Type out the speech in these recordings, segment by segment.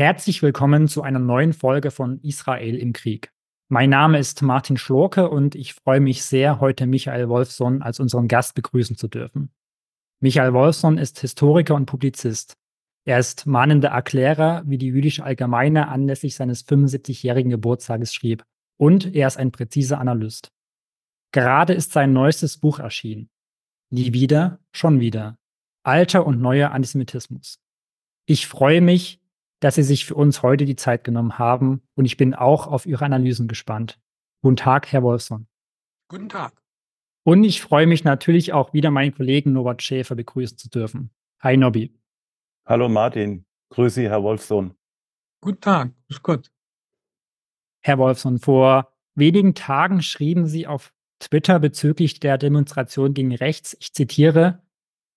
Herzlich willkommen zu einer neuen Folge von Israel im Krieg. Mein Name ist Martin Schlorke und ich freue mich sehr, heute Michael Wolfson als unseren Gast begrüßen zu dürfen. Michael Wolfson ist Historiker und Publizist. Er ist mahnender Erklärer, wie die jüdische Allgemeine anlässlich seines 75-jährigen Geburtstages schrieb. Und er ist ein präziser Analyst. Gerade ist sein neuestes Buch erschienen. Nie wieder, schon wieder. Alter und neuer Antisemitismus. Ich freue mich, dass Sie sich für uns heute die Zeit genommen haben und ich bin auch auf Ihre Analysen gespannt. Guten Tag, Herr Wolfson. Guten Tag. Und ich freue mich natürlich auch wieder meinen Kollegen Norbert Schäfer begrüßen zu dürfen. Hi Nobby. Hallo Martin, grüße Sie, Herr Wolfson. Guten Tag, ist gut. Herr Wolfson, vor wenigen Tagen schrieben Sie auf Twitter bezüglich der Demonstration gegen rechts, ich zitiere,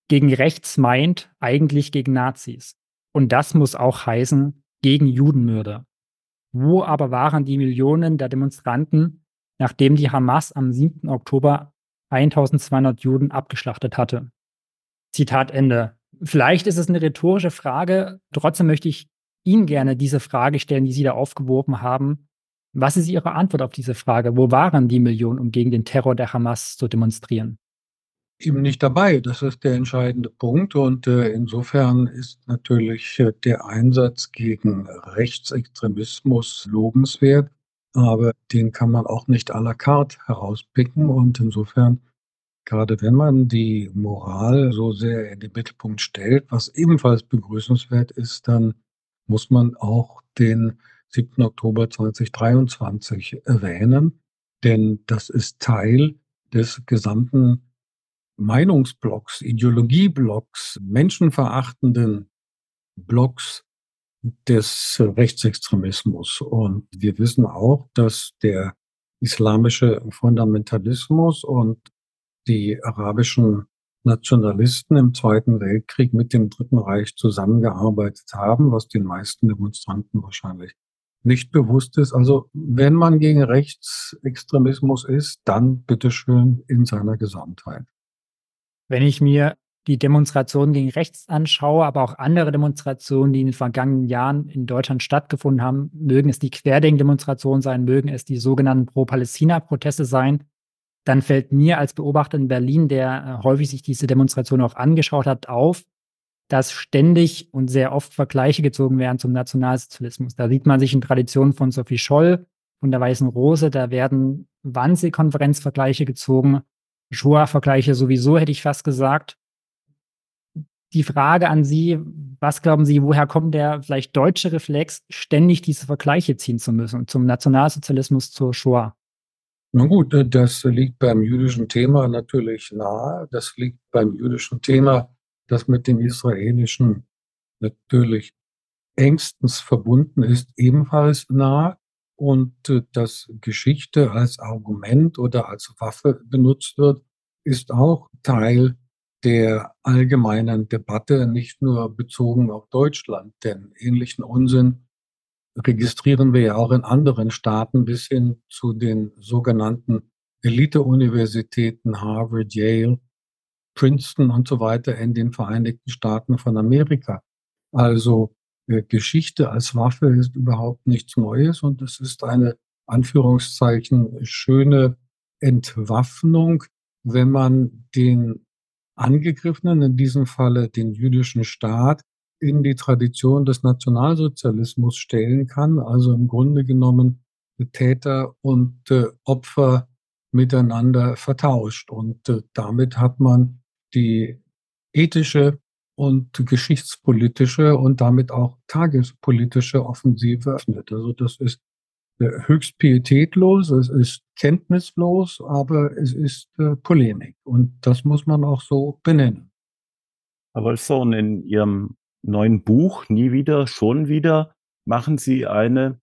gegen rechts meint eigentlich gegen Nazis. Und das muss auch heißen, gegen Judenmörder. Wo aber waren die Millionen der Demonstranten, nachdem die Hamas am 7. Oktober 1200 Juden abgeschlachtet hatte? Zitat Ende. Vielleicht ist es eine rhetorische Frage, trotzdem möchte ich Ihnen gerne diese Frage stellen, die Sie da aufgeworfen haben. Was ist Ihre Antwort auf diese Frage? Wo waren die Millionen, um gegen den Terror der Hamas zu demonstrieren? Eben nicht dabei. Das ist der entscheidende Punkt. Und äh, insofern ist natürlich äh, der Einsatz gegen Rechtsextremismus lobenswert, aber den kann man auch nicht à la carte herauspicken. Und insofern, gerade wenn man die Moral so sehr in den Mittelpunkt stellt, was ebenfalls begrüßenswert ist, dann muss man auch den 7. Oktober 2023 erwähnen, denn das ist Teil des gesamten Meinungsblocks, Ideologieblocks, menschenverachtenden Blocks des Rechtsextremismus. Und wir wissen auch, dass der islamische Fundamentalismus und die arabischen Nationalisten im Zweiten Weltkrieg mit dem Dritten Reich zusammengearbeitet haben, was den meisten Demonstranten wahrscheinlich nicht bewusst ist. Also wenn man gegen Rechtsextremismus ist, dann bitteschön in seiner Gesamtheit. Wenn ich mir die Demonstrationen gegen rechts anschaue, aber auch andere Demonstrationen, die in den vergangenen Jahren in Deutschland stattgefunden haben, mögen es die Querdenken-Demonstrationen sein, mögen es die sogenannten Pro-Palästina-Proteste sein, dann fällt mir als Beobachter in Berlin, der äh, häufig sich diese Demonstration auch angeschaut hat, auf, dass ständig und sehr oft Vergleiche gezogen werden zum Nationalsozialismus. Da sieht man sich in Traditionen von Sophie Scholl, von der Weißen Rose, da werden Wannsee-Konferenzvergleiche gezogen Shoah-Vergleiche sowieso, hätte ich fast gesagt. Die Frage an Sie, was glauben Sie, woher kommt der vielleicht deutsche Reflex, ständig diese Vergleiche ziehen zu müssen zum Nationalsozialismus zur Shoah? Na gut, äh, das liegt beim jüdischen Thema natürlich nahe. Das liegt beim jüdischen Thema, das mit dem israelischen natürlich engstens verbunden ist, ebenfalls nahe und äh, dass Geschichte als Argument oder als Waffe benutzt wird, ist auch Teil der allgemeinen Debatte, nicht nur bezogen auf Deutschland. Denn ähnlichen Unsinn registrieren wir ja auch in anderen Staaten bis hin zu den sogenannten Elite-Universitäten Harvard, Yale, Princeton und so weiter in den Vereinigten Staaten von Amerika. Also Geschichte als Waffe ist überhaupt nichts Neues und es ist eine Anführungszeichen schöne Entwaffnung, wenn man den Angegriffenen, in diesem Falle den jüdischen Staat, in die Tradition des Nationalsozialismus stellen kann, also im Grunde genommen Täter und äh, Opfer miteinander vertauscht. Und äh, damit hat man die ethische und geschichtspolitische und damit auch tagespolitische Offensive öffnet. Also das ist äh, höchst pietätlos, es ist kenntnislos, aber es ist äh, Polemik und das muss man auch so benennen. Herr Wolfson, in Ihrem neuen Buch Nie wieder, schon wieder machen Sie eine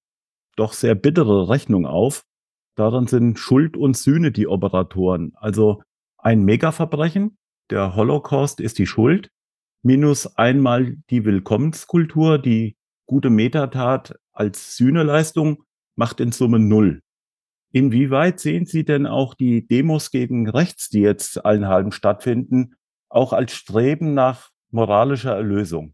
doch sehr bittere Rechnung auf. Darin sind Schuld und Sühne die Operatoren. Also ein Megaverbrechen, der Holocaust ist die Schuld, minus einmal die Willkommenskultur, die gute Metatat als Sühneleistung macht in Summe null. Inwieweit sehen Sie denn auch die Demos gegen rechts, die jetzt allen halben stattfinden, auch als Streben nach moralischer Erlösung?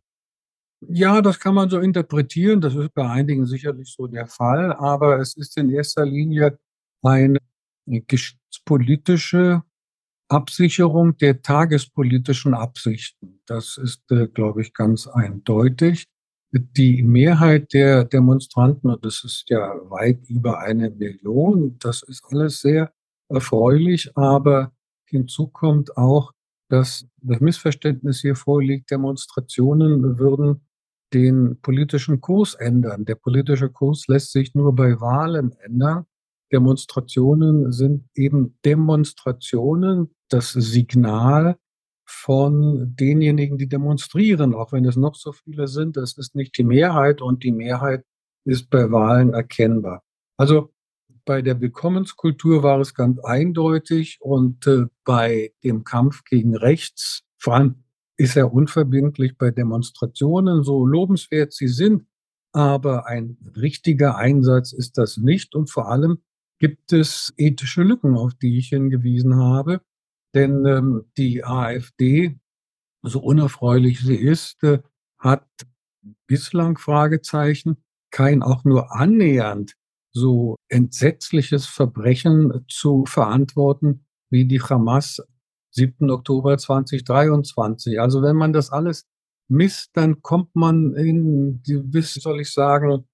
Ja, das kann man so interpretieren. Das ist bei einigen sicherlich so der Fall. Aber es ist in erster Linie eine geschichtspolitische Absicherung der tagespolitischen Absichten. Das ist, äh, glaube ich, ganz eindeutig. Die Mehrheit der Demonstranten, und das ist ja weit über eine Million, das ist alles sehr erfreulich, aber hinzu kommt auch, dass das Missverständnis hier vorliegt, Demonstrationen würden den politischen Kurs ändern. Der politische Kurs lässt sich nur bei Wahlen ändern. Demonstrationen sind eben Demonstrationen, das Signal von denjenigen, die demonstrieren, auch wenn es noch so viele sind. Das ist nicht die Mehrheit und die Mehrheit ist bei Wahlen erkennbar. Also bei der Willkommenskultur war es ganz eindeutig und äh, bei dem Kampf gegen rechts, vor allem ist er unverbindlich bei Demonstrationen, so lobenswert sie sind, aber ein richtiger Einsatz ist das nicht und vor allem gibt es ethische Lücken, auf die ich hingewiesen habe. Denn ähm, die AfD, so unerfreulich sie ist, äh, hat bislang Fragezeichen kein auch nur annähernd so entsetzliches Verbrechen zu verantworten wie die Hamas 7. Oktober 2023. Also wenn man das alles misst, dann kommt man in, wie soll ich sagen,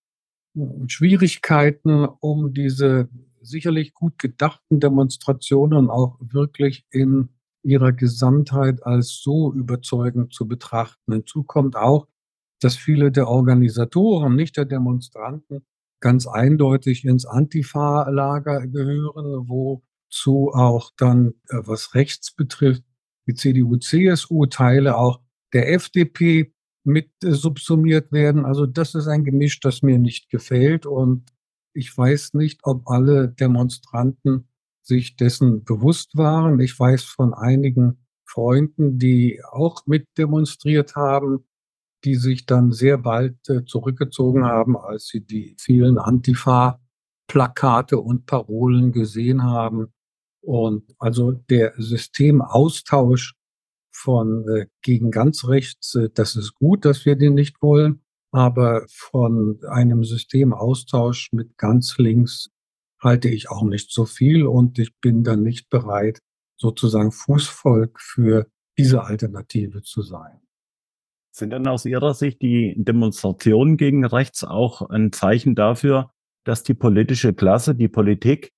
Schwierigkeiten, um diese sicherlich gut gedachten Demonstrationen auch wirklich in ihrer Gesamtheit als so überzeugend zu betrachten. Hinzu kommt auch, dass viele der Organisatoren, nicht der Demonstranten, ganz eindeutig ins Antifa-Lager gehören, wozu auch dann, äh, was rechts betrifft, die CDU-CSU-Teile auch der FDP mit äh, subsumiert werden. Also das ist ein Gemisch, das mir nicht gefällt und ich weiß nicht, ob alle Demonstranten sich dessen bewusst waren. Ich weiß von einigen Freunden, die auch mit demonstriert haben, die sich dann sehr bald äh, zurückgezogen haben, als sie die vielen Antifa-Plakate und Parolen gesehen haben. Und also der Systemaustausch von äh, gegen ganz rechts, äh, das ist gut, dass wir den nicht wollen. Aber von einem Systemaustausch mit ganz links halte ich auch nicht so viel und ich bin dann nicht bereit, sozusagen Fußvolk für diese Alternative zu sein. Sind denn aus Ihrer Sicht die Demonstrationen gegen rechts auch ein Zeichen dafür, dass die politische Klasse, die Politik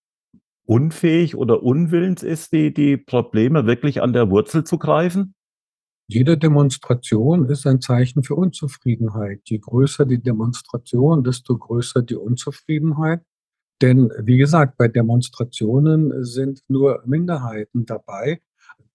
unfähig oder unwillens ist, die, die Probleme wirklich an der Wurzel zu greifen? Jede Demonstration ist ein Zeichen für Unzufriedenheit. Je größer die Demonstration, desto größer die Unzufriedenheit. Denn wie gesagt, bei Demonstrationen sind nur Minderheiten dabei.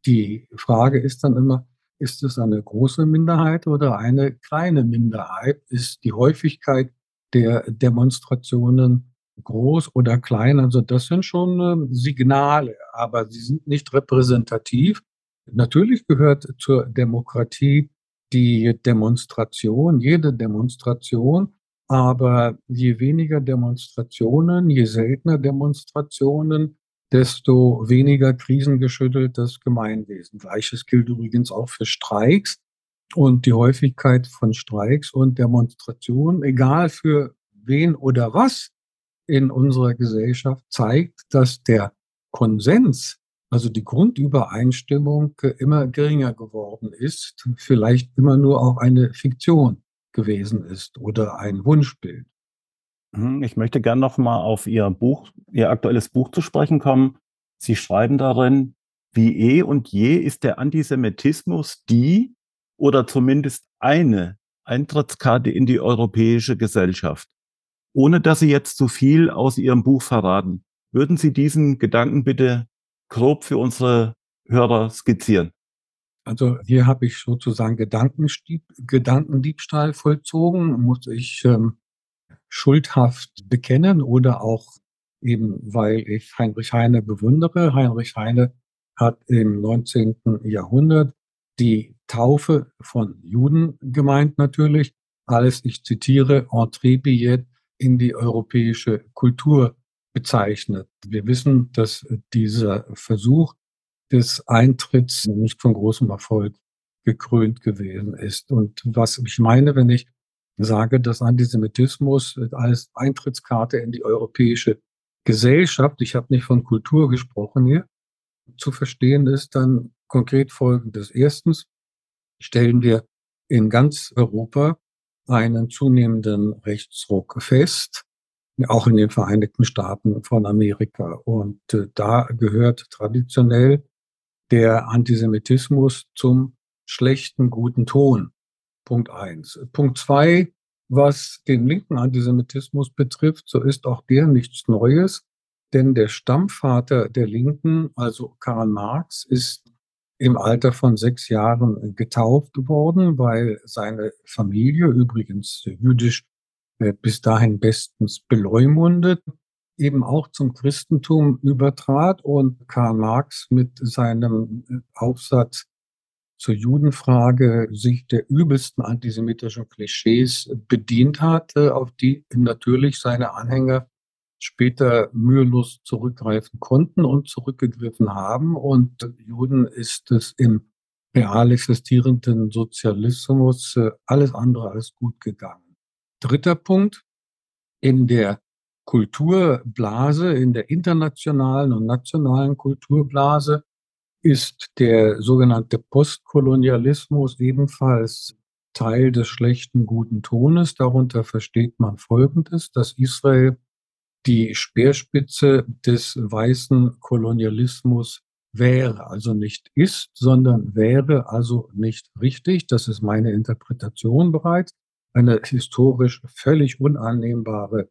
Die Frage ist dann immer, ist es eine große Minderheit oder eine kleine Minderheit? Ist die Häufigkeit der Demonstrationen groß oder klein? Also das sind schon äh, Signale, aber sie sind nicht repräsentativ. Natürlich gehört zur Demokratie die Demonstration, jede Demonstration, aber je weniger Demonstrationen, je seltener Demonstrationen, desto weniger krisengeschütteltes Gemeinwesen. Gleiches gilt übrigens auch für Streiks und die Häufigkeit von Streiks und Demonstrationen, egal für wen oder was in unserer Gesellschaft, zeigt, dass der Konsens also die Grundübereinstimmung immer geringer geworden ist, vielleicht immer nur auch eine Fiktion gewesen ist oder ein Wunschbild. Mhm, ich möchte gerne noch mal auf Ihr Buch, Ihr aktuelles Buch zu sprechen kommen. Sie schreiben darin, wie eh und je ist der Antisemitismus die oder zumindest eine Eintrittskarte in die europäische Gesellschaft. Ohne dass Sie jetzt zu viel aus Ihrem Buch verraten, würden Sie diesen Gedanken bitte grob für unsere Hörer skizzieren? Also hier habe ich sozusagen Gedankendiebstahl vollzogen, muss ich ähm, schuldhaft bekennen oder auch eben, weil ich Heinrich Heine bewundere. Heinrich Heine hat im 19. Jahrhundert die Taufe von Juden gemeint natürlich, als ich zitiere, Entree in die europäische Kultur bezeichnet. Wir wissen, dass dieser Versuch des Eintritts nicht von großem Erfolg gekrönt gewesen ist. Und was ich meine, wenn ich sage, dass Antisemitismus als Eintrittskarte in die europäische Gesellschaft, ich habe nicht von Kultur gesprochen hier, zu verstehen ist dann konkret Folgendes. Erstens stellen wir in ganz Europa einen zunehmenden Rechtsruck fest, auch in den Vereinigten Staaten von Amerika. Und äh, da gehört traditionell der Antisemitismus zum schlechten, guten Ton. Punkt eins. Punkt zwei, was den linken Antisemitismus betrifft, so ist auch der nichts Neues, denn der Stammvater der Linken, also Karl Marx, ist im Alter von sechs Jahren getauft worden, weil seine Familie, übrigens jüdisch bis dahin bestens beleumundet, eben auch zum Christentum übertrat und Karl Marx mit seinem äh, Aufsatz zur Judenfrage sich der übelsten antisemitischen Klischees bedient hat, auf die natürlich seine Anhänger später mühelos zurückgreifen konnten und zurückgegriffen haben. Und Juden ist es im real existierenden Sozialismus äh, alles andere als gut gegangen. Dritter Punkt. In der Kulturblase, in der internationalen und nationalen Kulturblase ist der sogenannte Postkolonialismus ebenfalls Teil des schlechten guten Tones. Darunter versteht man Folgendes, dass Israel die Speerspitze des weißen Kolonialismus wäre, also nicht ist, sondern wäre also nicht richtig. Das ist meine Interpretation bereits. Eine historisch völlig unannehmbare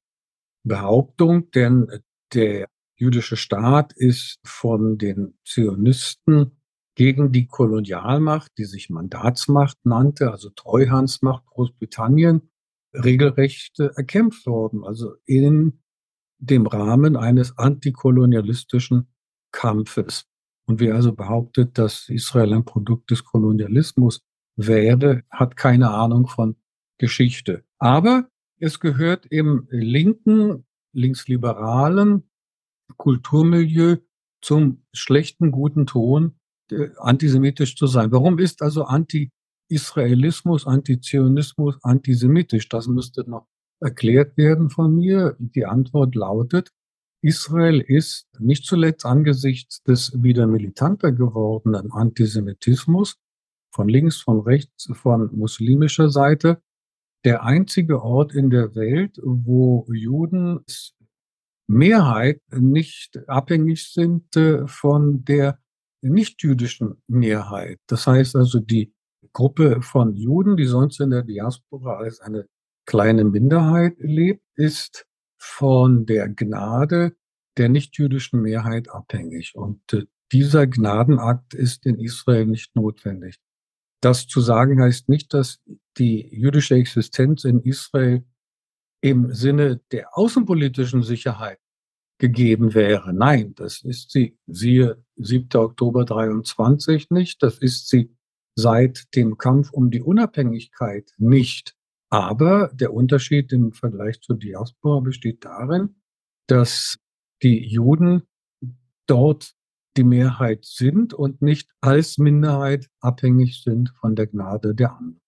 Behauptung, denn der jüdische Staat ist von den Zionisten gegen die Kolonialmacht, die sich Mandatsmacht nannte, also Treuhandsmacht Großbritannien, regelrecht erkämpft worden. Also in dem Rahmen eines antikolonialistischen Kampfes. Und wer also behauptet, dass Israel ein Produkt des Kolonialismus wäre, hat keine Ahnung von Geschichte. Aber es gehört im linken, linksliberalen Kulturmilieu zum schlechten, guten Ton, äh, antisemitisch zu sein. Warum ist also Anti-Israelismus, Antizionismus antisemitisch? Das müsste noch erklärt werden von mir. Die Antwort lautet, Israel ist nicht zuletzt angesichts des wieder militanter gewordenen Antisemitismus von links, von rechts, von muslimischer Seite der einzige Ort in der Welt, wo Juden Mehrheit nicht abhängig sind äh, von der nichtjüdischen Mehrheit. Das heißt also, die Gruppe von Juden, die sonst in der Diaspora als eine kleine Minderheit lebt, ist von der Gnade der nichtjüdischen Mehrheit abhängig. Und äh, dieser Gnadenakt ist in Israel nicht notwendig. Das zu sagen heißt nicht, dass die jüdische Existenz in Israel im Sinne der außenpolitischen Sicherheit gegeben wäre. Nein, das ist sie, siehe 7. Oktober 23 nicht, das ist sie seit dem Kampf um die Unabhängigkeit nicht. Aber der Unterschied im Vergleich zur Diaspora besteht darin, dass die Juden dort die Mehrheit sind und nicht als Minderheit abhängig sind von der Gnade der anderen.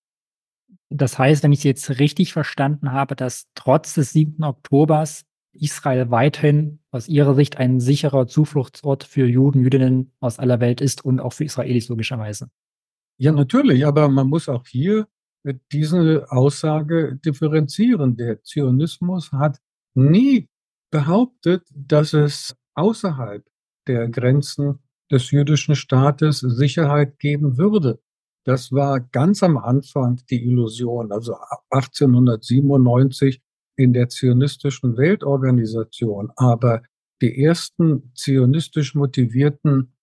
Das heißt, wenn ich jetzt richtig verstanden habe, dass trotz des 7. Oktobers Israel weiterhin aus Ihrer Sicht ein sicherer Zufluchtsort für Juden, Jüdinnen aus aller Welt ist und auch für Israelis logischerweise. Ja, natürlich, aber man muss auch hier diese Aussage differenzieren. Der Zionismus hat nie behauptet, dass es außerhalb der Grenzen des jüdischen Staates Sicherheit geben würde. Das war ganz am Anfang die Illusion, also 1897 in der zionistischen Weltorganisation. Aber die ersten zionistisch motivierten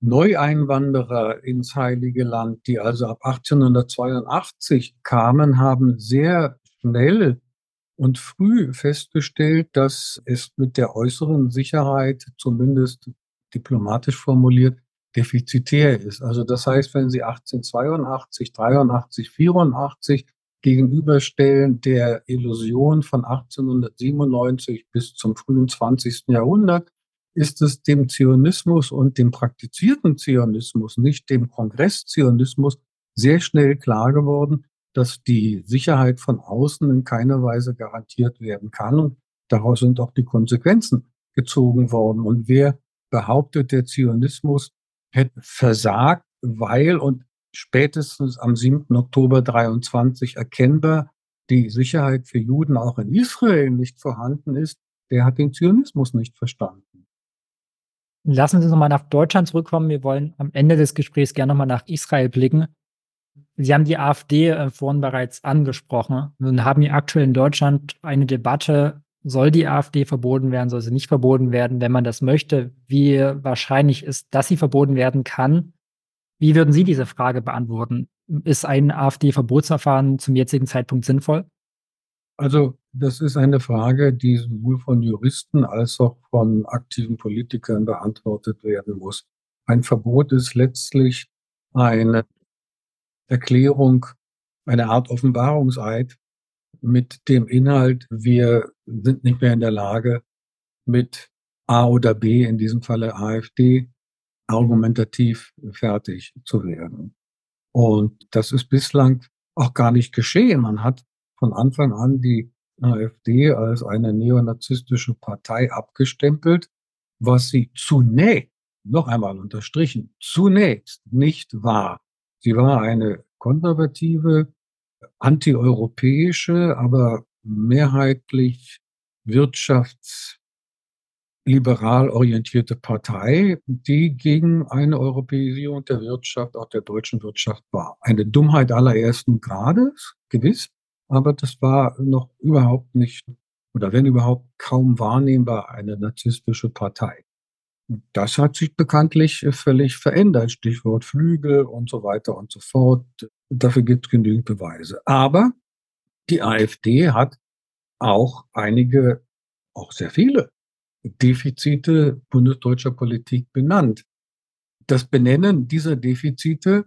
Neueinwanderer ins Heilige Land, die also ab 1882 kamen, haben sehr schnell und früh festgestellt, dass es mit der äußeren Sicherheit, zumindest diplomatisch formuliert, defizitär ist. Also das heißt, wenn Sie 1882, 83, 84 gegenüberstellen der Illusion von 1897 bis zum frühen 20. Jahrhundert, ist es dem Zionismus und dem praktizierten Zionismus, nicht dem Kongresszionismus, sehr schnell klar geworden, dass die Sicherheit von außen in keiner Weise garantiert werden kann. Und daraus sind auch die Konsequenzen gezogen worden. Und wer behauptet, der Zionismus hätte versagt, weil und spätestens am 7. Oktober 23 erkennbar die Sicherheit für Juden auch in Israel nicht vorhanden ist, der hat den Zionismus nicht verstanden. Lassen Sie uns nochmal nach Deutschland zurückkommen. Wir wollen am Ende des Gesprächs gerne nochmal nach Israel blicken. Sie haben die AfD äh, vorhin bereits angesprochen. Nun haben wir aktuell in Deutschland eine Debatte, soll die AfD verboten werden, soll sie nicht verboten werden, wenn man das möchte? Wie wahrscheinlich ist, dass sie verboten werden kann? Wie würden Sie diese Frage beantworten? Ist ein AfD-Verbotsverfahren zum jetzigen Zeitpunkt sinnvoll? Also das ist eine Frage, die sowohl von Juristen als auch von aktiven Politikern beantwortet werden muss. Ein Verbot ist letztlich eine Erklärung, eine Art Offenbarungseid mit dem Inhalt, wir sind nicht mehr in der Lage, mit A oder B, in diesem Falle AfD, argumentativ fertig zu werden. Und das ist bislang auch gar nicht geschehen. Man hat von Anfang an die AfD als eine neonazistische Partei abgestempelt, was sie zunächst, noch einmal unterstrichen, zunächst nicht war. Sie war eine konservative, antieuropäische, aber mehrheitlich wirtschaftsliberal orientierte Partei, die gegen eine Europäisierung der Wirtschaft, auch der deutschen Wirtschaft war. Eine Dummheit allerersten Grades, gewiss, aber das war noch überhaupt nicht oder wenn überhaupt kaum wahrnehmbar eine narzisstische Partei. Das hat sich bekanntlich völlig verändert. Stichwort Flügel und so weiter und so fort. Dafür gibt es genügend Beweise. Aber die AfD hat auch einige, auch sehr viele Defizite bundesdeutscher Politik benannt. Das Benennen dieser Defizite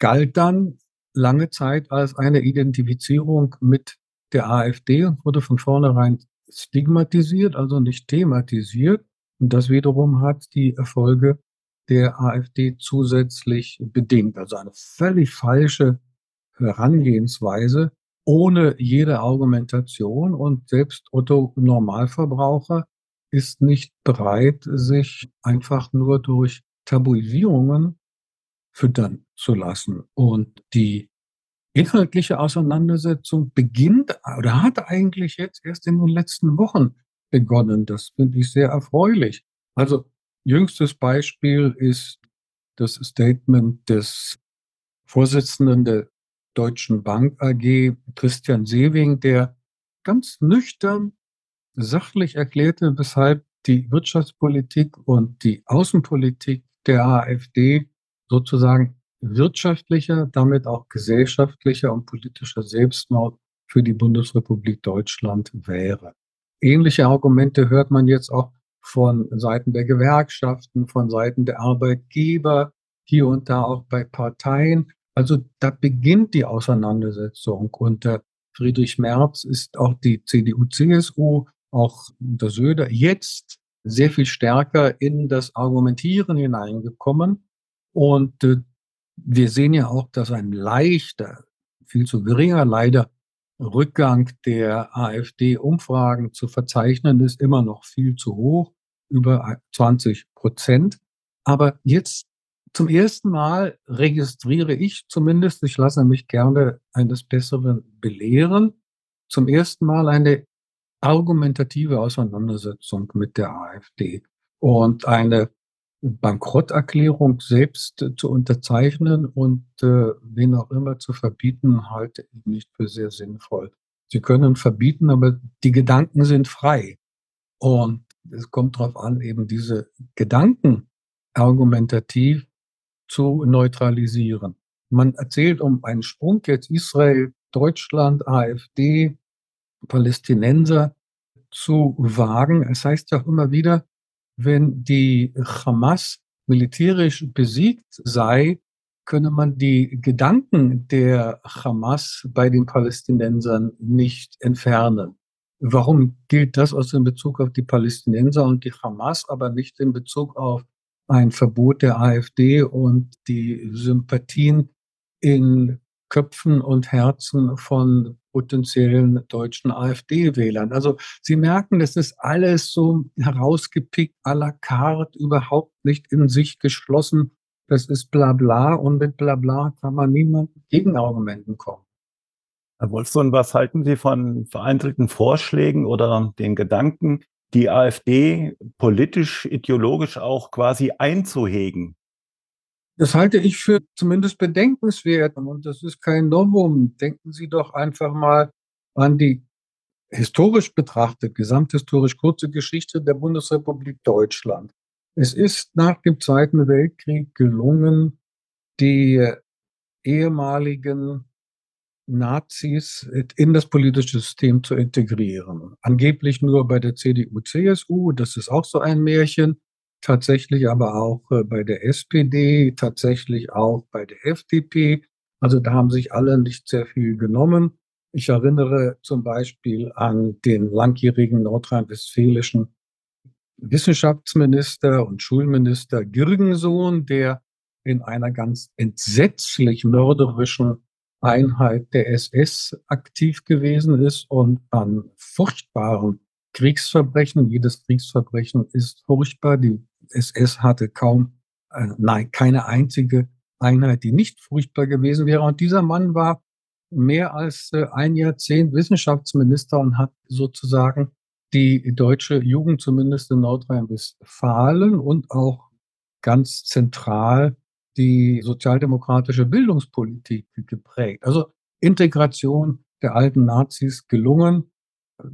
galt dann lange Zeit als eine Identifizierung mit der AfD und wurde von vornherein stigmatisiert, also nicht thematisiert. Und das wiederum hat die Erfolge der AfD zusätzlich bedingt. Also eine völlig falsche Herangehensweise ohne jede Argumentation. Und selbst Otto Normalverbraucher ist nicht bereit, sich einfach nur durch Tabuisierungen füttern zu lassen. Und die inhaltliche Auseinandersetzung beginnt oder hat eigentlich jetzt erst in den letzten Wochen begonnen. Das finde ich sehr erfreulich. Also jüngstes Beispiel ist das Statement des Vorsitzenden der Deutschen Bank AG, Christian Sewing, der ganz nüchtern, sachlich erklärte, weshalb die Wirtschaftspolitik und die Außenpolitik der AfD sozusagen wirtschaftlicher, damit auch gesellschaftlicher und politischer Selbstmord für die Bundesrepublik Deutschland wäre. Ähnliche Argumente hört man jetzt auch von Seiten der Gewerkschaften, von Seiten der Arbeitgeber, hier und da auch bei Parteien. Also da beginnt die Auseinandersetzung. Unter Friedrich Merz ist auch die CDU, CSU, auch unter Söder jetzt sehr viel stärker in das Argumentieren hineingekommen. Und äh, wir sehen ja auch, dass ein leichter, viel zu geringer leider Rückgang der AfD-Umfragen zu verzeichnen ist, immer noch viel zu hoch, über 20 Prozent. Aber jetzt zum ersten Mal registriere ich zumindest, ich lasse mich gerne eines Besseren belehren, zum ersten Mal eine argumentative Auseinandersetzung mit der AfD und eine Bankrotterklärung selbst zu unterzeichnen und äh, wen auch immer zu verbieten, halte ich nicht für sehr sinnvoll. Sie können verbieten, aber die Gedanken sind frei. Und es kommt darauf an, eben diese Gedanken argumentativ zu neutralisieren. Man erzählt um einen Sprung jetzt Israel, Deutschland, AfD, Palästinenser zu wagen. Es heißt ja auch immer wieder, wenn die Hamas militärisch besiegt sei, könne man die Gedanken der Hamas bei den Palästinensern nicht entfernen. Warum gilt das aus dem Bezug auf die Palästinenser und die Hamas, aber nicht in Bezug auf ein Verbot der AfD und die Sympathien in Köpfen und Herzen von potenziellen deutschen AfD-Wählern. Also Sie merken, das ist alles so herausgepickt à la carte, überhaupt nicht in sich geschlossen. Das ist Blabla und mit Blabla kann man niemand Gegenargumenten kommen. Herr Wolfson, was halten Sie von vereinzelten Vorschlägen oder den Gedanken, die AfD politisch, ideologisch auch quasi einzuhegen? Das halte ich für zumindest bedenkenswert und das ist kein Novum. Denken Sie doch einfach mal an die historisch betrachtet, gesamthistorisch kurze Geschichte der Bundesrepublik Deutschland. Es ist nach dem Zweiten Weltkrieg gelungen, die ehemaligen Nazis in das politische System zu integrieren. Angeblich nur bei der CDU, CSU, das ist auch so ein Märchen tatsächlich aber auch äh, bei der SPD, tatsächlich auch bei der FDP. Also da haben sich alle nicht sehr viel genommen. Ich erinnere zum Beispiel an den langjährigen nordrhein-westfälischen Wissenschaftsminister und Schulminister Girgensohn, der in einer ganz entsetzlich mörderischen Einheit der SS aktiv gewesen ist und an furchtbaren Kriegsverbrechen, jedes Kriegsverbrechen ist furchtbar, die SS hatte kaum, äh, nein, keine einzige Einheit, die nicht furchtbar gewesen wäre. Und dieser Mann war mehr als äh, ein Jahrzehnt Wissenschaftsminister und hat sozusagen die deutsche Jugend zumindest in Nordrhein-Westfalen und auch ganz zentral die sozialdemokratische Bildungspolitik geprägt. Also Integration der alten Nazis gelungen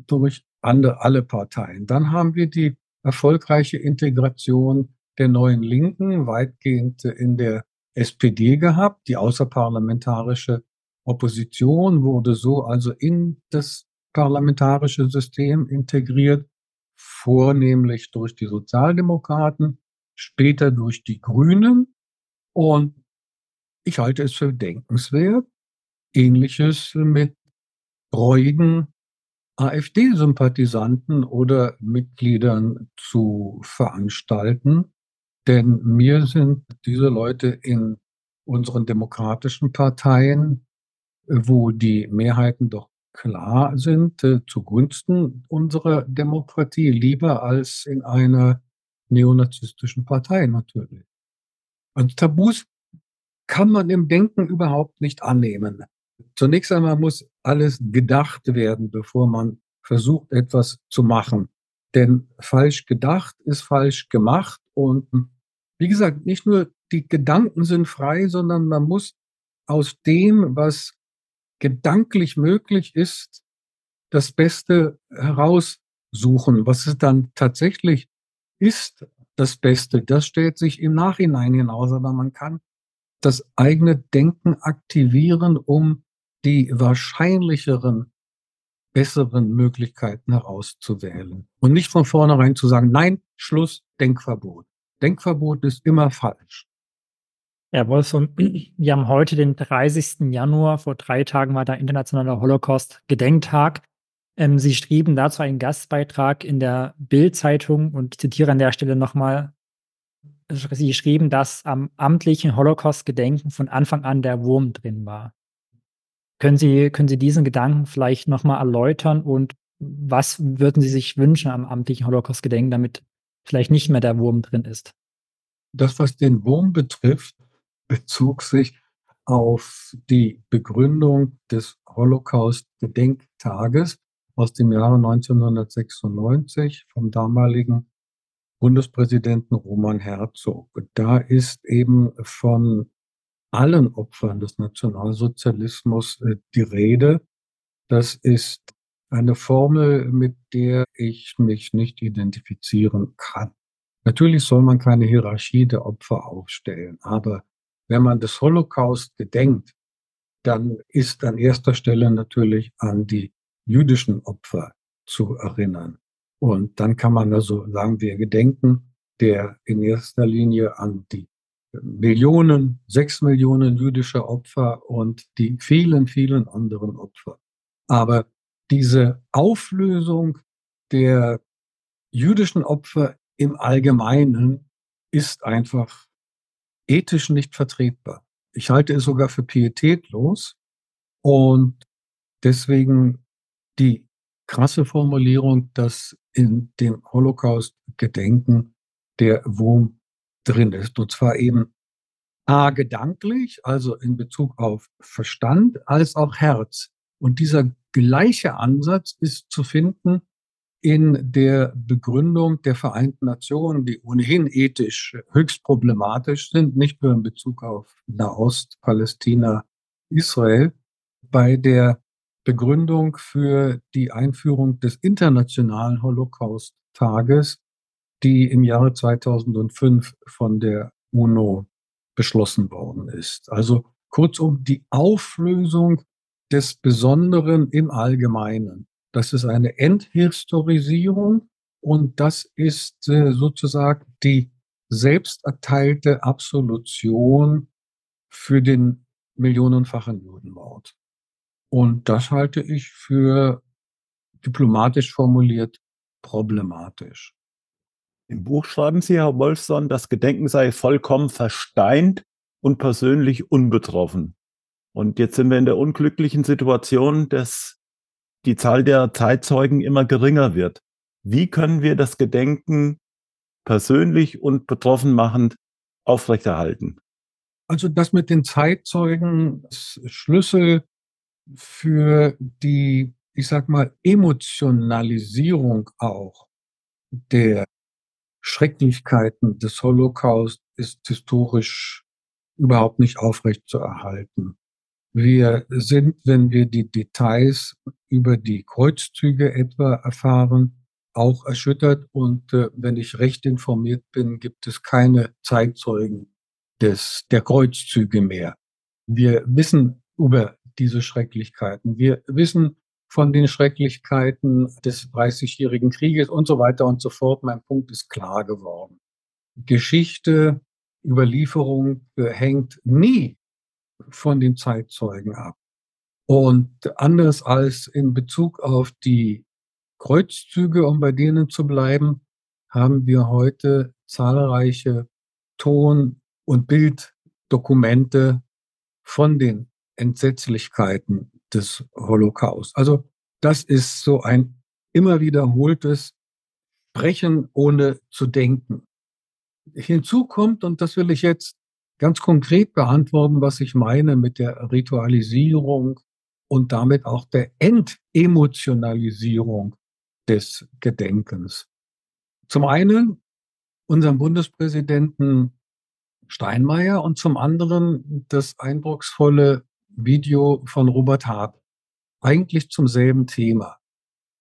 durch alle Parteien. Dann haben wir die erfolgreiche Integration der neuen Linken weitgehend in der SPD gehabt. Die außerparlamentarische Opposition wurde so also in das parlamentarische System integriert, vornehmlich durch die Sozialdemokraten, später durch die Grünen. Und ich halte es für denkenswert, ähnliches mit reuigen AfD-Sympathisanten oder Mitgliedern zu veranstalten. Denn mir sind diese Leute in unseren demokratischen Parteien, wo die Mehrheiten doch klar sind, äh, zugunsten unserer Demokratie, lieber als in einer neonazistischen Partei natürlich. Und Tabus kann man im Denken überhaupt nicht annehmen. Zunächst einmal muss alles gedacht werden, bevor man versucht, etwas zu machen. Denn falsch gedacht ist falsch gemacht. Und wie gesagt, nicht nur die Gedanken sind frei, sondern man muss aus dem, was gedanklich möglich ist, das Beste heraussuchen. Was es dann tatsächlich ist, das Beste, das stellt sich im Nachhinein hinaus. Aber man kann das eigene Denken aktivieren, um die wahrscheinlicheren, besseren Möglichkeiten herauszuwählen. Und nicht von vornherein zu sagen, nein, Schluss, Denkverbot. Denkverbot ist immer falsch. Herr Wolfson, wir haben heute den 30. Januar. Vor drei Tagen war der internationale Holocaust-Gedenktag. Ähm, Sie schrieben dazu einen Gastbeitrag in der Bild-Zeitung und zitiere an der Stelle nochmal. Sie schrieben, dass am amtlichen Holocaust-Gedenken von Anfang an der Wurm drin war. Können Sie, können Sie diesen Gedanken vielleicht nochmal erläutern und was würden Sie sich wünschen am amtlichen Holocaust-Gedenken, damit vielleicht nicht mehr der Wurm drin ist? Das, was den Wurm betrifft, bezog sich auf die Begründung des Holocaust-Gedenktages aus dem Jahre 1996 vom damaligen Bundespräsidenten Roman Herzog. Da ist eben von allen Opfern des Nationalsozialismus äh, die Rede. Das ist eine Formel, mit der ich mich nicht identifizieren kann. Natürlich soll man keine Hierarchie der Opfer aufstellen, aber wenn man des Holocaust gedenkt, dann ist an erster Stelle natürlich an die jüdischen Opfer zu erinnern. Und dann kann man also sagen, wir gedenken der in erster Linie an die Millionen, sechs Millionen jüdische Opfer und die vielen, vielen anderen Opfer. Aber diese Auflösung der jüdischen Opfer im Allgemeinen ist einfach ethisch nicht vertretbar. ich halte es sogar für pietätlos. Und deswegen die krasse Formulierung, dass in dem Holocaust-Gedenken der Wurm drin ist. Und zwar eben A, gedanklich, also in Bezug auf Verstand, als auch Herz. Und dieser gleiche Ansatz ist zu finden in der Begründung der Vereinten Nationen, die ohnehin ethisch höchst problematisch sind, nicht nur in Bezug auf Nahost, Palästina, Israel, bei der Begründung für die Einführung des Internationalen Holocaust-Tages, die im Jahre 2005 von der UNO beschlossen worden ist. Also kurzum die Auflösung des Besonderen im Allgemeinen. Das ist eine Enthistorisierung und das ist äh, sozusagen die selbst erteilte Absolution für den millionenfachen Judenmord. Und das halte ich für diplomatisch formuliert problematisch. Im Buch schreiben Sie, Herr Wolfson, das Gedenken sei vollkommen versteint und persönlich unbetroffen. Und jetzt sind wir in der unglücklichen Situation, dass die Zahl der Zeitzeugen immer geringer wird. Wie können wir das Gedenken persönlich und betroffen machend aufrechterhalten? Also das mit den Zeitzeugen Schlüssel für die, ich sag mal, Emotionalisierung auch der Schrecklichkeiten des Holocaust ist historisch überhaupt nicht aufrecht zu erhalten. Wir sind, wenn wir die Details über die Kreuzzüge etwa erfahren, auch erschüttert. Und äh, wenn ich recht informiert bin, gibt es keine Zeitzeugen des, der Kreuzzüge mehr. Wir wissen über diese Schrecklichkeiten. Wir wissen von den Schrecklichkeiten des 30-jährigen Krieges und so weiter und so fort. Mein Punkt ist klar geworden. Geschichte, Überlieferung hängt nie von den Zeitzeugen ab. Und anders als in Bezug auf die Kreuzzüge, um bei denen zu bleiben, haben wir heute zahlreiche Ton- und Bilddokumente von den Entsetzlichkeiten des Holocaust. Also das ist so ein immer wiederholtes Brechen ohne zu denken. Hinzu kommt, und das will ich jetzt ganz konkret beantworten, was ich meine mit der Ritualisierung und damit auch der Entemotionalisierung des Gedenkens. Zum einen unserem Bundespräsidenten Steinmeier und zum anderen das eindrucksvolle Video von Robert Hart. Eigentlich zum selben Thema.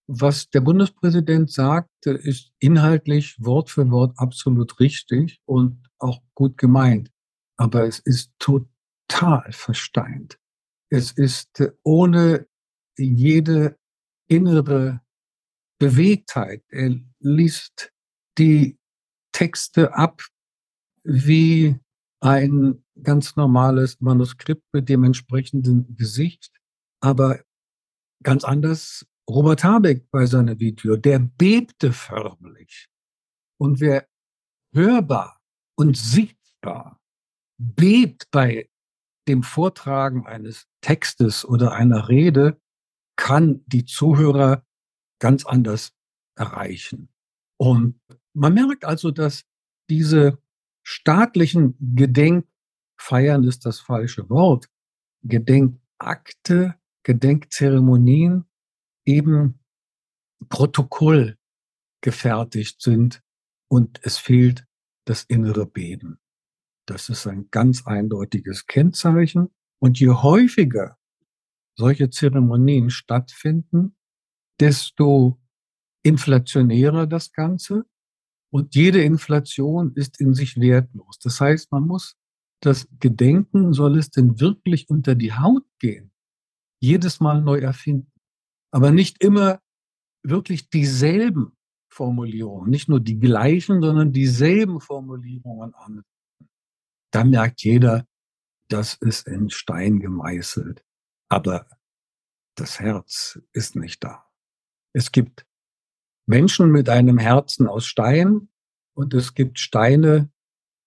Was der Bundespräsident sagt, ist inhaltlich Wort für Wort absolut richtig und auch gut gemeint aber es ist total versteint. Es ist ohne jede innere Bewegtheit. Er liest die Texte ab wie ein ganz normales Manuskript mit dem entsprechenden Gesicht, aber ganz anders Robert Habeck bei seinem Video, der bebte förmlich. Und wer hörbar und sichtbar bebt bei dem Vortragen eines Textes oder einer Rede, kann die Zuhörer ganz anders erreichen. Und man merkt also, dass diese staatlichen Gedenkfeiern ist das falsche Wort, Gedenkakte, Gedenkzeremonien eben Protokoll gefertigt sind und es fehlt das innere Beben. Das ist ein ganz eindeutiges Kennzeichen. Und je häufiger solche Zeremonien stattfinden, desto inflationärer das Ganze. Und jede Inflation ist in sich wertlos. Das heißt, man muss das Gedenken, soll es denn wirklich unter die Haut gehen, jedes Mal neu erfinden. Aber nicht immer wirklich dieselben Formulierungen, nicht nur die gleichen, sondern dieselben Formulierungen an da merkt jeder, das ist in Stein gemeißelt. Aber das Herz ist nicht da. Es gibt Menschen mit einem Herzen aus Stein und es gibt Steine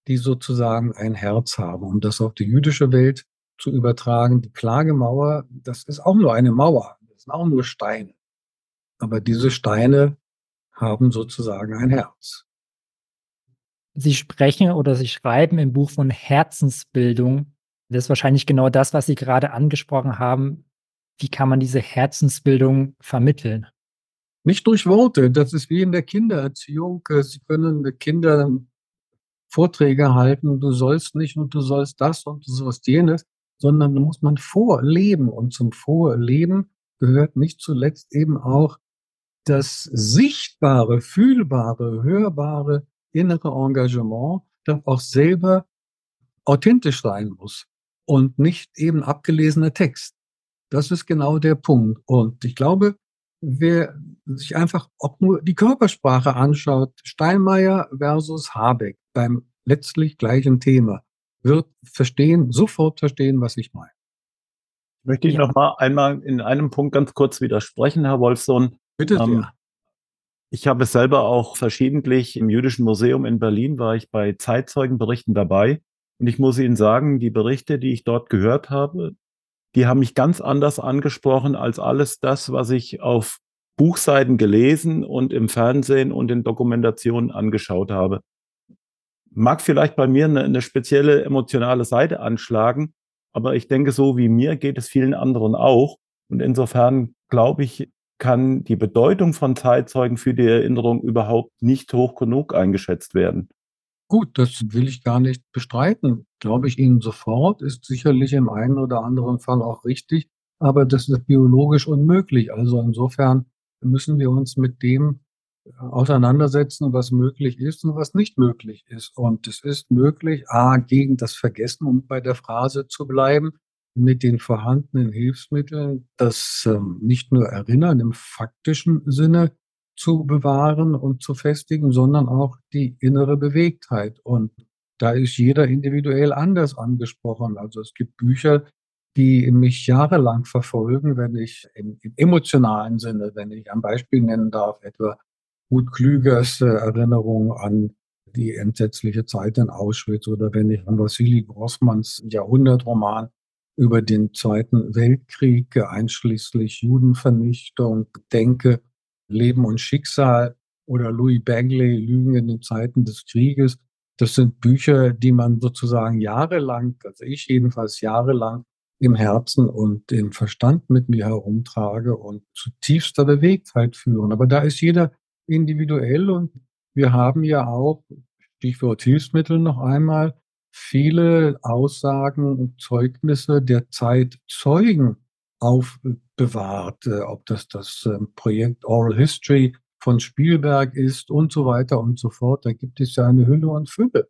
die sozusagen ein Herz haben. Um das auf die jüdische Welt zu übertragen, die Klagemauer, das ist auch nur eine Mauer, das sind auch nur Steine. Aber diese Steine haben sozusagen ein Herz. Sie sprechen oder Sie schreiben im Buch von Herzensbildung. Das ist wahrscheinlich genau das, was Sie gerade angesprochen haben. Wie kann man diese Herzensbildung vermitteln? Nicht durch Worte. Das ist wie in der Kindererziehung. Sie können Kindern Vorträge halten, du sollst nicht und du sollst das und du sollst jenes, sondern da muss man vorleben. Und zum Vorleben gehört nicht zuletzt eben auch das sichtbare, fühlbare, hörbare innere Engagement, das auch selber authentisch sein muss und nicht eben abgelesener Text. Das ist genau der Punkt. Und ich glaube, wer sich einfach auch nur die Körpersprache anschaut, Steinmeier versus Habeck beim letztlich gleichen Thema, wird verstehen, sofort verstehen, was ich meine. Möchte ich ja. noch mal einmal in einem Punkt ganz kurz widersprechen, Herr Wolfson. Bitte sehr. Ähm, ich habe es selber auch verschiedentlich im Jüdischen Museum in Berlin, war ich bei Zeitzeugenberichten dabei. Und ich muss Ihnen sagen, die Berichte, die ich dort gehört habe, die haben mich ganz anders angesprochen als alles das, was ich auf Buchseiten gelesen und im Fernsehen und in Dokumentationen angeschaut habe. Mag vielleicht bei mir eine, eine spezielle emotionale Seite anschlagen, aber ich denke, so wie mir geht es vielen anderen auch. Und insofern glaube ich, kann die Bedeutung von Zeitzeugen für die Erinnerung überhaupt nicht hoch genug eingeschätzt werden. Gut, das will ich gar nicht bestreiten. Glaube ich Ihnen sofort, ist sicherlich im einen oder anderen Fall auch richtig, aber das ist biologisch unmöglich. Also insofern müssen wir uns mit dem auseinandersetzen, was möglich ist und was nicht möglich ist. Und es ist möglich, a, gegen das Vergessen, um bei der Phrase zu bleiben, mit den vorhandenen Hilfsmitteln das ähm, nicht nur Erinnern im faktischen Sinne zu bewahren und zu festigen, sondern auch die innere Bewegtheit. Und da ist jeder individuell anders angesprochen. Also es gibt Bücher, die mich jahrelang verfolgen, wenn ich im, im emotionalen Sinne, wenn ich ein Beispiel nennen darf, etwa Ruth Klügers äh, Erinnerung an die entsetzliche Zeit in Auschwitz oder wenn ich an Wassili Grossmanns Jahrhundertroman über den Zweiten Weltkrieg, einschließlich Judenvernichtung, Denke, Leben und Schicksal oder Louis Bagley, Lügen in den Zeiten des Krieges. Das sind Bücher, die man sozusagen jahrelang, also ich jedenfalls jahrelang im Herzen und im Verstand mit mir herumtrage und zu tiefster Bewegtheit führen. Aber da ist jeder individuell und wir haben ja auch, Stichwort Hilfsmittel noch einmal, viele Aussagen und Zeugnisse der Zeitzeugen aufbewahrt, äh, ob das das ähm, Projekt Oral History von Spielberg ist und so weiter und so fort. Da gibt es ja eine Hülle und Fülle.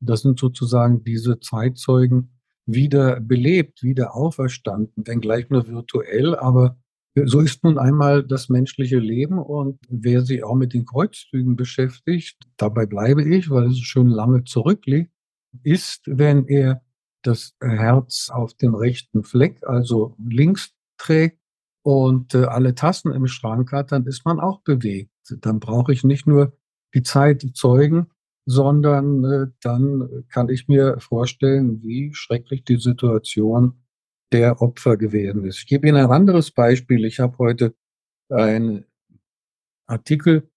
Das sind sozusagen diese Zeitzeugen wieder belebt, wieder auferstanden, wenngleich nur virtuell, aber so ist nun einmal das menschliche Leben und wer sich auch mit den Kreuzzügen beschäftigt, dabei bleibe ich, weil es schon lange zurückliegt, ist, wenn er das Herz auf dem rechten Fleck, also links trägt und äh, alle Tassen im Schrank hat, dann ist man auch bewegt. Dann brauche ich nicht nur die Zeit zeugen, sondern äh, dann kann ich mir vorstellen, wie schrecklich die Situation der Opfer gewesen ist. Ich gebe Ihnen ein anderes Beispiel. Ich habe heute einen Artikel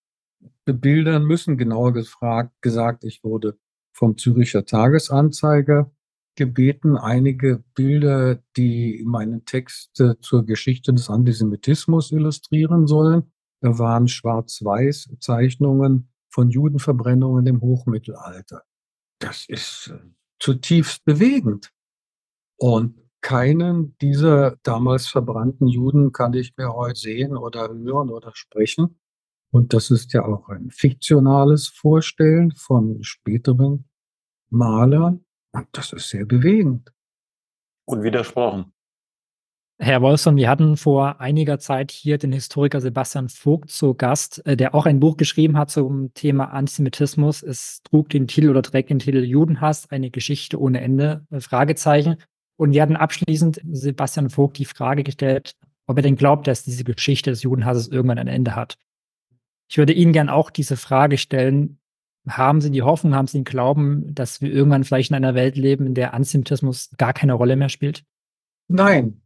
bebildern müssen, genauer gefragt, gesagt, ich wurde vom Züricher Tagesanzeiger gebeten, einige Bilder, die meinen Text zur Geschichte des Antisemitismus illustrieren sollen. Da waren Schwarz-Weiß-Zeichnungen von Judenverbrennungen im Hochmittelalter. Das ist äh, zutiefst bewegend. Und keinen dieser damals verbrannten Juden kann ich mir heute sehen oder hören oder sprechen. Und das ist ja auch ein fiktionales Vorstellen von späteren Malern. Und das ist sehr bewegend. Unwidersprochen. Herr Wolfson, wir hatten vor einiger Zeit hier den Historiker Sebastian Vogt zu Gast, äh, der auch ein Buch geschrieben hat zum Thema Antisemitismus. Es trug den Titel oder trägt den Titel Judenhass, eine Geschichte ohne Ende, äh, Fragezeichen. Und wir hatten abschließend Sebastian Vogt die Frage gestellt, ob er denn glaubt, dass diese Geschichte des Judenhasses irgendwann ein Ende hat. Ich würde Ihnen gern auch diese Frage stellen. Haben Sie die Hoffnung, haben Sie den Glauben, dass wir irgendwann vielleicht in einer Welt leben, in der Antisemitismus gar keine Rolle mehr spielt? Nein,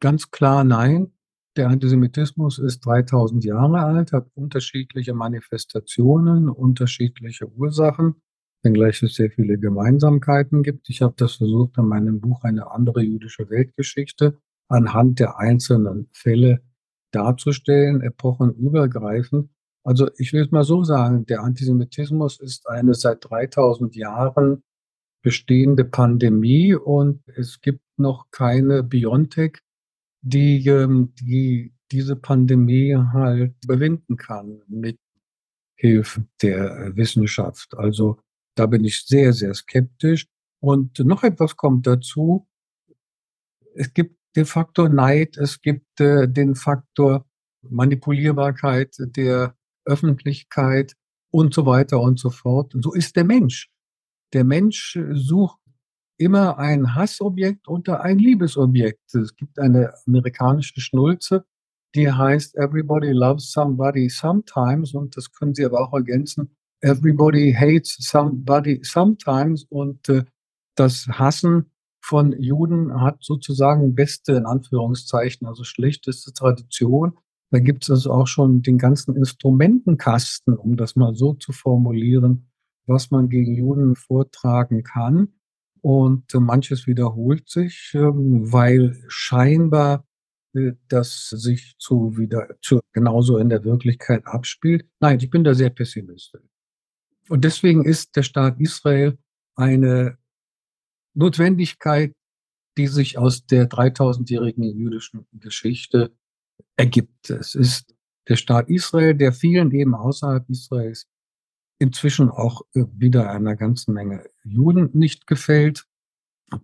ganz klar nein. Der Antisemitismus ist 3000 Jahre alt, hat unterschiedliche Manifestationen, unterschiedliche Ursachen, wenngleich es sehr viele Gemeinsamkeiten gibt. Ich habe das versucht, in meinem Buch eine andere jüdische Weltgeschichte anhand der einzelnen Fälle darzustellen, epochenübergreifend. Also ich will es mal so sagen, der Antisemitismus ist eine seit 3000 Jahren bestehende Pandemie und es gibt noch keine Biontech, die, ähm, die diese Pandemie halt überwinden kann mit Hilfe der Wissenschaft. Also da bin ich sehr, sehr skeptisch. Und noch etwas kommt dazu. Es gibt den Faktor Neid, es gibt äh, den Faktor Manipulierbarkeit der Öffentlichkeit und so weiter und so fort. Und so ist der Mensch. Der Mensch sucht immer ein Hassobjekt oder ein Liebesobjekt. Es gibt eine amerikanische Schnulze, die heißt Everybody loves somebody sometimes und das können Sie aber auch ergänzen. Everybody hates somebody sometimes und äh, das Hassen von Juden hat sozusagen beste, in Anführungszeichen, also schlechteste Tradition. Da gibt es also auch schon den ganzen Instrumentenkasten, um das mal so zu formulieren, was man gegen Juden vortragen kann. Und manches wiederholt sich, ähm, weil scheinbar äh, das sich zu wieder zu, genauso in der Wirklichkeit abspielt. Nein, ich bin da sehr pessimistisch. Und deswegen ist der Staat Israel eine Notwendigkeit, die sich aus der 3000-jährigen jüdischen Geschichte ergibt. Es ist der Staat Israel, der vielen eben außerhalb Israels inzwischen auch äh, wieder einer ganzen Menge Juden nicht gefällt,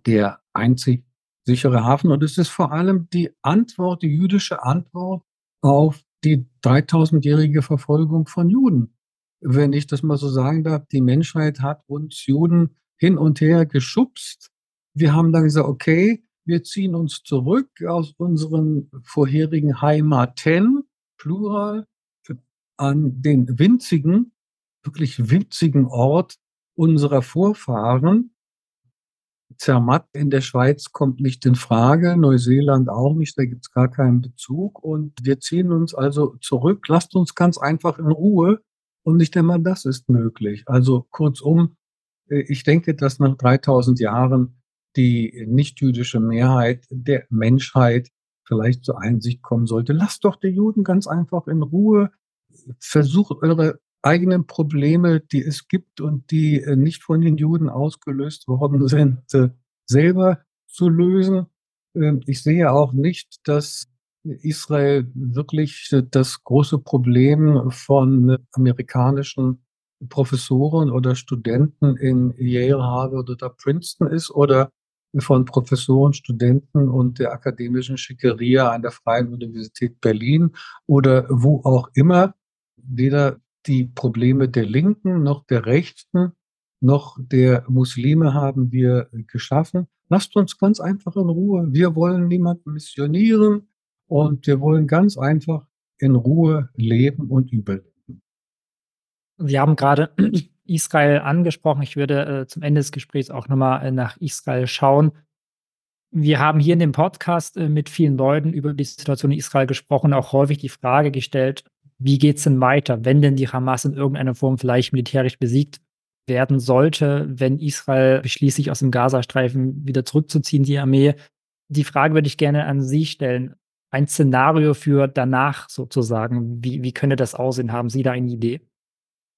der einzig sichere Hafen. Und es ist vor allem die Antwort, die jüdische Antwort auf die 3000-jährige Verfolgung von Juden. Wenn ich das mal so sagen darf, die Menschheit hat uns Juden hin und her geschubst. Wir haben dann gesagt, okay, wir ziehen uns zurück aus unseren vorherigen Heimaten, Plural, an den winzigen wirklich winzigen Ort unserer Vorfahren. Zermatt in der Schweiz kommt nicht in Frage, Neuseeland auch nicht, da gibt es gar keinen Bezug. Und wir ziehen uns also zurück, lasst uns ganz einfach in Ruhe. Und nicht einmal das ist möglich. Also kurzum, äh, ich denke, dass nach 3000 Jahren die nichtjüdische Mehrheit der Menschheit vielleicht zur Einsicht kommen sollte. Lasst doch die Juden ganz einfach in Ruhe. Versucht eure eigenen Probleme, die es gibt und die äh, nicht von den Juden ausgelöst worden sind, äh, selber zu lösen. Ähm, ich sehe auch nicht, dass Israel wirklich äh, das große Problem von amerikanischen Professoren oder Studenten in Yale, Harvard oder Princeton ist oder von Professoren, Studenten und der akademischen Schickeria an der Freien Universität Berlin oder wo auch immer. Weder die Probleme der Linken noch der Rechten noch der Muslime haben wir geschaffen. Lasst uns ganz einfach in Ruhe. Wir wollen niemanden missionieren und wir wollen ganz einfach in Ruhe leben und überleben. Sie haben gerade Israel angesprochen. Ich würde äh, zum Ende des Gesprächs auch nochmal äh, nach Israel schauen. Wir haben hier in dem Podcast äh, mit vielen Leuten über die Situation in Israel gesprochen, auch häufig die Frage gestellt, wie geht es denn weiter, wenn denn die Hamas in irgendeiner Form vielleicht militärisch besiegt werden sollte, wenn Israel beschließt, sich aus dem Gazastreifen wieder zurückzuziehen, die Armee. Die Frage würde ich gerne an Sie stellen. Ein Szenario für danach sozusagen. Wie, wie könnte das aussehen? Haben Sie da eine Idee?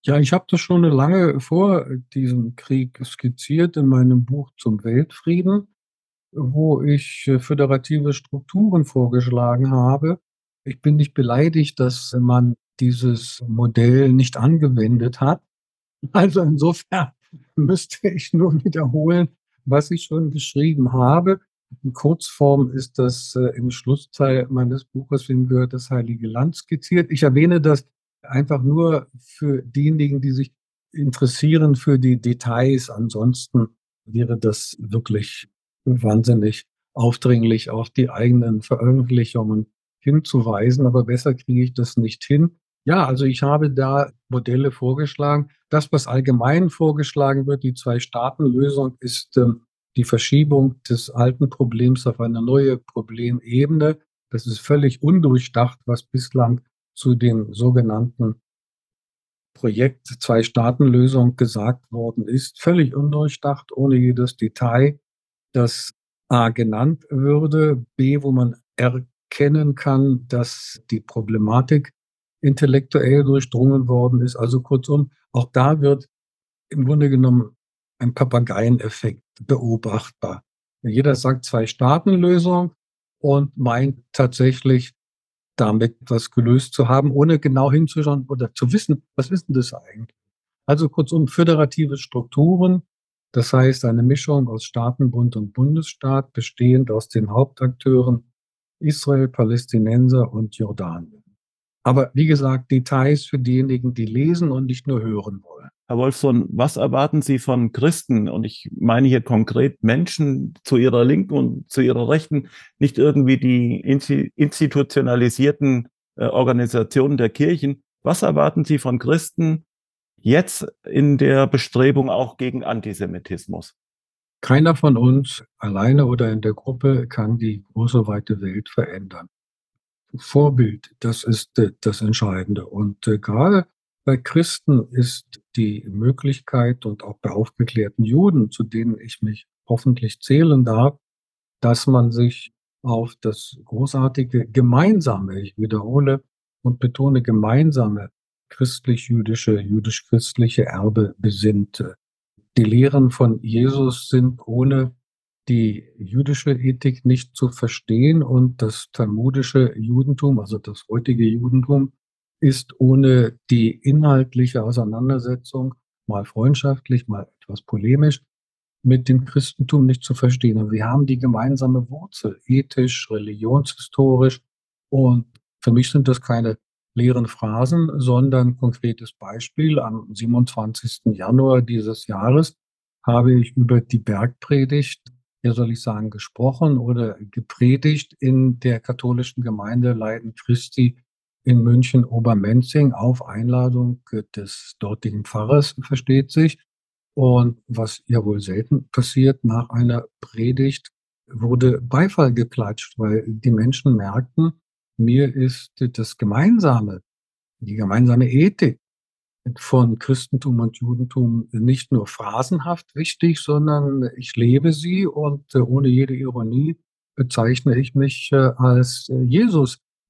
Ja, ich habe das schon lange vor diesem Krieg skizziert in meinem Buch zum Weltfrieden, wo ich äh, föderative Strukturen vorgeschlagen habe, ich bin nicht beleidigt, dass man dieses Modell nicht angewendet hat. Also insofern müsste ich nur wiederholen, was ich schon geschrieben habe. In Kurzform ist das äh, im Schlussteil meines Buches, wem gehört das Heilige Land skizziert. Ich erwähne das einfach nur für diejenigen, die sich interessieren für die Details. Ansonsten wäre das wirklich wahnsinnig aufdringlich, auch die eigenen Veröffentlichungen hinzuweisen, aber besser kriege ich das nicht hin. Ja, also ich habe da Modelle vorgeschlagen. Das, was allgemein vorgeschlagen wird, die Zwei-Staaten-Lösung, ist ähm, die Verschiebung des alten Problems auf eine neue Problemebene. Das ist völlig undurchdacht, was bislang zu dem sogenannten Projekt Zwei-Staaten-Lösung gesagt worden ist. Völlig undurchdacht, ohne jedes Detail, das A genannt würde, B, wo man erkennen kann, dass die Problematik intellektuell durchdrungen worden ist. Also kurzum, auch da wird im Grunde genommen ein Papageieneffekt beobachtbar. Jeder sagt Zwei-Staaten-Lösung und meint tatsächlich damit was gelöst zu haben, ohne genau hinzuschauen oder zu wissen, was ist denn das eigentlich? Also kurzum, föderative Strukturen, das heißt eine Mischung aus Staatenbund und Bundesstaat, bestehend aus den Hauptakteuren Israel, Palästinenser und Jordanien. Aber wie gesagt, Details für diejenigen, die lesen und nicht nur hören wollen. Herr Wolfson, was erwarten Sie von Christen? Und ich meine hier konkret Menschen zu Ihrer Linken und zu Ihrer Rechten, nicht irgendwie die institutionalisierten äh, Organisationen der Kirchen. Was erwarten Sie von Christen jetzt in der Bestrebung auch gegen Antisemitismus? Keiner von uns alleine oder in der Gruppe kann die große weite Welt verändern. Vorbild, das ist äh, das Entscheidende. Und äh, gerade bei Christen ist die Möglichkeit und auch bei aufgeklärten Juden, zu denen ich mich hoffentlich zählen darf, dass man sich auf das großartige gemeinsame, ich wiederhole und betone gemeinsame christlich-jüdische, jüdisch-christliche Erbe besinnt. Die Lehren von Jesus sind ohne die jüdische Ethik nicht zu verstehen und das talmudische Judentum, also das heutige Judentum, ist ohne die inhaltliche Auseinandersetzung, mal freundschaftlich, mal etwas polemisch, mit dem Christentum nicht zu verstehen. Und wir haben die gemeinsame Wurzel, ethisch, religionshistorisch. Und für mich sind das keine leeren Phrasen, sondern konkretes Beispiel. Am 27. Januar dieses Jahres habe ich über die Bergpredigt ja soll ich sagen, gesprochen oder gepredigt in der katholischen Gemeinde Leiden Christi in München Obermenzing auf Einladung des dortigen Pfarrers, versteht sich. Und was ja wohl selten passiert, nach einer Predigt wurde Beifall geklatscht, weil die Menschen merkten, mir ist das Gemeinsame, die gemeinsame Ethik, von Christentum und Judentum nicht nur phrasenhaft wichtig, sondern ich lebe sie und äh, ohne jede Ironie bezeichne ich mich äh, als äh,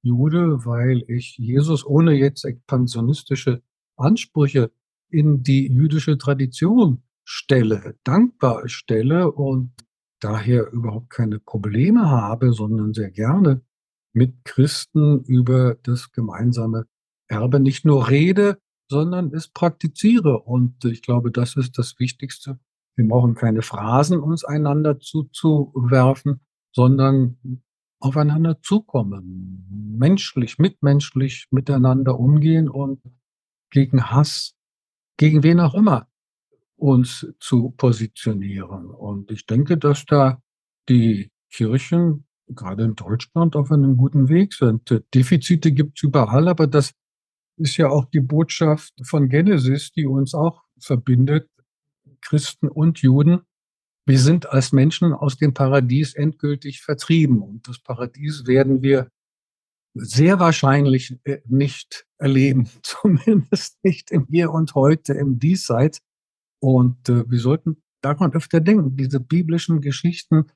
Jesus-Jude, weil ich Jesus ohne jetzt expansionistische Ansprüche in die jüdische Tradition stelle, dankbar stelle und daher überhaupt keine Probleme habe, sondern sehr gerne mit Christen über das gemeinsame Erbe nicht nur rede, sondern es praktiziere. Und ich glaube, das ist das Wichtigste. Wir brauchen keine Phrasen uns einander zuzuwerfen, sondern aufeinander zukommen, menschlich, mitmenschlich miteinander umgehen und gegen Hass, gegen wen auch immer, uns zu positionieren. Und ich denke, dass da die Kirchen gerade in Deutschland auf einem guten Weg sind. Defizite gibt es überall, aber das ist ja auch die Botschaft von Genesis, die uns auch verbindet, Christen und Juden. Wir sind als Menschen aus dem Paradies endgültig vertrieben und das Paradies werden wir sehr wahrscheinlich äh, nicht erleben, zumindest nicht im Hier und Heute, im Diesseits. Und äh, wir sollten daran öfter denken. Diese biblischen Geschichten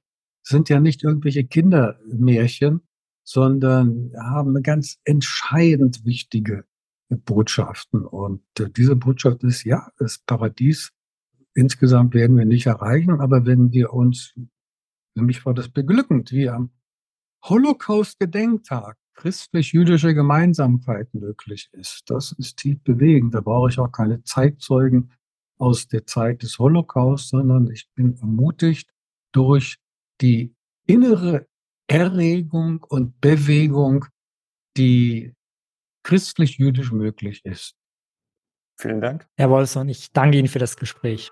sind ja nicht irgendwelche Kindermärchen, sondern haben eine ganz entscheidend wichtige Botschaften. Und äh, diese Botschaft ist, ja, das Paradies insgesamt werden wir nicht erreichen, aber wenn wir uns, für mich war das beglückend, wie am Holocaust-Gedenktag christlich-jüdische Gemeinsamkeit möglich ist. Das ist tief bewegend. Da brauche ich auch keine Zeitzeugen aus der Zeit des Holocaust, sondern ich bin ermutigt durch die innere Erregung und Bewegung, die christlich-jüdisch möglich ist. Vielen Dank. Herr Wolfson, ich danke Ihnen für das Gespräch.